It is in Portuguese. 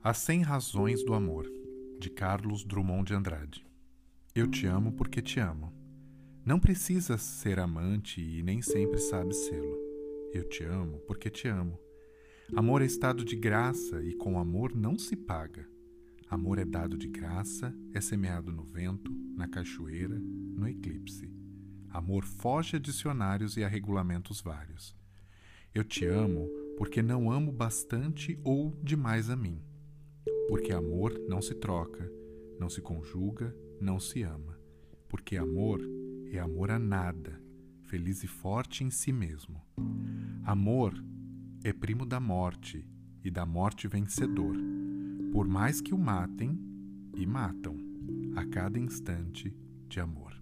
As Cem Razões do Amor, de Carlos Drummond de Andrade. Eu te amo porque te amo. Não precisas ser amante e nem sempre sabes sê-lo. Eu te amo porque te amo. Amor é estado de graça e com amor não se paga. Amor é dado de graça, é semeado no vento, na cachoeira, no eclipse. Amor foge a dicionários e a regulamentos vários. Eu te amo porque não amo bastante ou demais a mim porque amor não se troca, não se conjuga, não se ama. Porque amor é amor a nada, feliz e forte em si mesmo. Amor é primo da morte e da morte vencedor, por mais que o matem e matam a cada instante de amor.